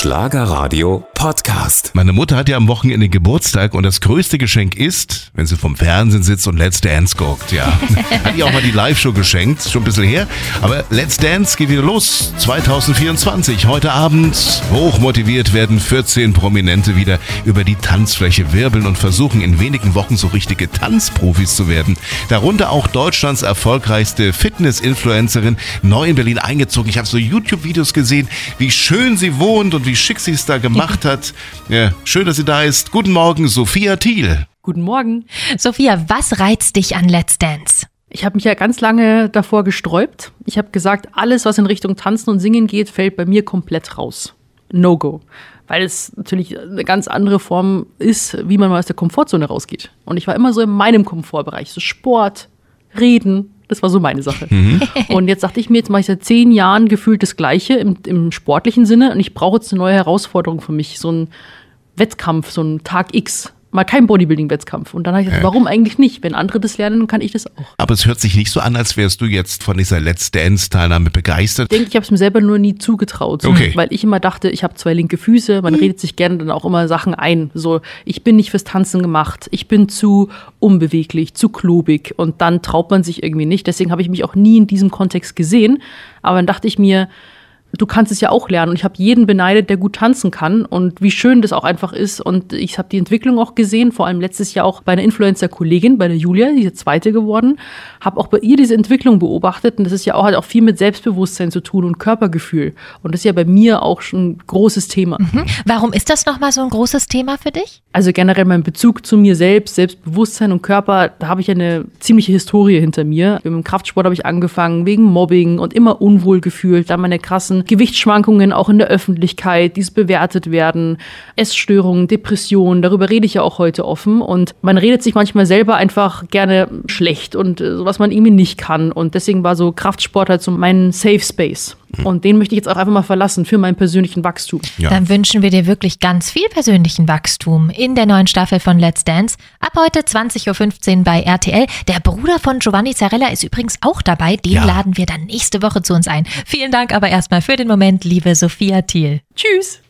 Schlagerradio Podcast. Meine Mutter hat ja am Wochenende Geburtstag und das größte Geschenk ist, wenn sie vom Fernsehen sitzt und Let's Dance guckt. Ja, hat ihr auch mal die Live-Show geschenkt, schon ein bisschen her. Aber Let's Dance geht wieder los 2024. Heute Abend hochmotiviert werden 14 Prominente wieder über die Tanzfläche wirbeln und versuchen in wenigen Wochen so richtige Tanzprofis zu werden. Darunter auch Deutschlands erfolgreichste Fitness-Influencerin, neu in Berlin eingezogen. Ich habe so YouTube-Videos gesehen, wie schön sie wohnt und wie schick sie es da gemacht hat. Ja, schön, dass sie da ist. Guten Morgen, Sophia Thiel. Guten Morgen. Sophia, was reizt dich an Let's Dance? Ich habe mich ja ganz lange davor gesträubt. Ich habe gesagt, alles, was in Richtung Tanzen und Singen geht, fällt bei mir komplett raus. No-go. Weil es natürlich eine ganz andere Form ist, wie man mal aus der Komfortzone rausgeht. Und ich war immer so in meinem Komfortbereich. So Sport, Reden, das war so meine Sache. Mhm. Und jetzt dachte ich mir, jetzt mache ich seit zehn Jahren gefühlt das Gleiche im, im sportlichen Sinne und ich brauche jetzt eine neue Herausforderung für mich, so ein Wettkampf, so ein Tag X mal kein Bodybuilding-Wettkampf. Und dann habe ich gesagt, warum eigentlich nicht? Wenn andere das lernen, kann ich das auch. Aber es hört sich nicht so an, als wärst du jetzt von dieser Let's Dance-Teilnahme begeistert. Ich denke, ich habe es mir selber nur nie zugetraut. Okay. Weil ich immer dachte, ich habe zwei linke Füße. Man mhm. redet sich gerne dann auch immer Sachen ein. So, ich bin nicht fürs Tanzen gemacht. Ich bin zu unbeweglich, zu klobig. Und dann traut man sich irgendwie nicht. Deswegen habe ich mich auch nie in diesem Kontext gesehen. Aber dann dachte ich mir, du kannst es ja auch lernen. Und ich habe jeden beneidet, der gut tanzen kann und wie schön das auch einfach ist. Und ich habe die Entwicklung auch gesehen, vor allem letztes Jahr auch bei einer Influencer-Kollegin, bei der Julia, die ist zweite geworden. Habe auch bei ihr diese Entwicklung beobachtet. Und das ist ja auch, hat auch viel mit Selbstbewusstsein zu tun und Körpergefühl. Und das ist ja bei mir auch schon ein großes Thema. Mhm. Warum ist das nochmal so ein großes Thema für dich? Also generell mein Bezug zu mir selbst, Selbstbewusstsein und Körper, da habe ich eine ziemliche Historie hinter mir. Im Kraftsport habe ich angefangen, wegen Mobbing und immer unwohl gefühlt. Dann meine krassen Gewichtsschwankungen auch in der Öffentlichkeit, die bewertet werden, Essstörungen, Depressionen, darüber rede ich ja auch heute offen und man redet sich manchmal selber einfach gerne schlecht und äh, was man irgendwie nicht kann und deswegen war so Kraftsport halt so mein Safe Space. Und den möchte ich jetzt auch einfach mal verlassen für meinen persönlichen Wachstum. Ja. Dann wünschen wir dir wirklich ganz viel persönlichen Wachstum in der neuen Staffel von Let's Dance. Ab heute 20.15 Uhr bei RTL. Der Bruder von Giovanni Zarella ist übrigens auch dabei. Den ja. laden wir dann nächste Woche zu uns ein. Vielen Dank aber erstmal für den Moment, liebe Sophia Thiel. Tschüss.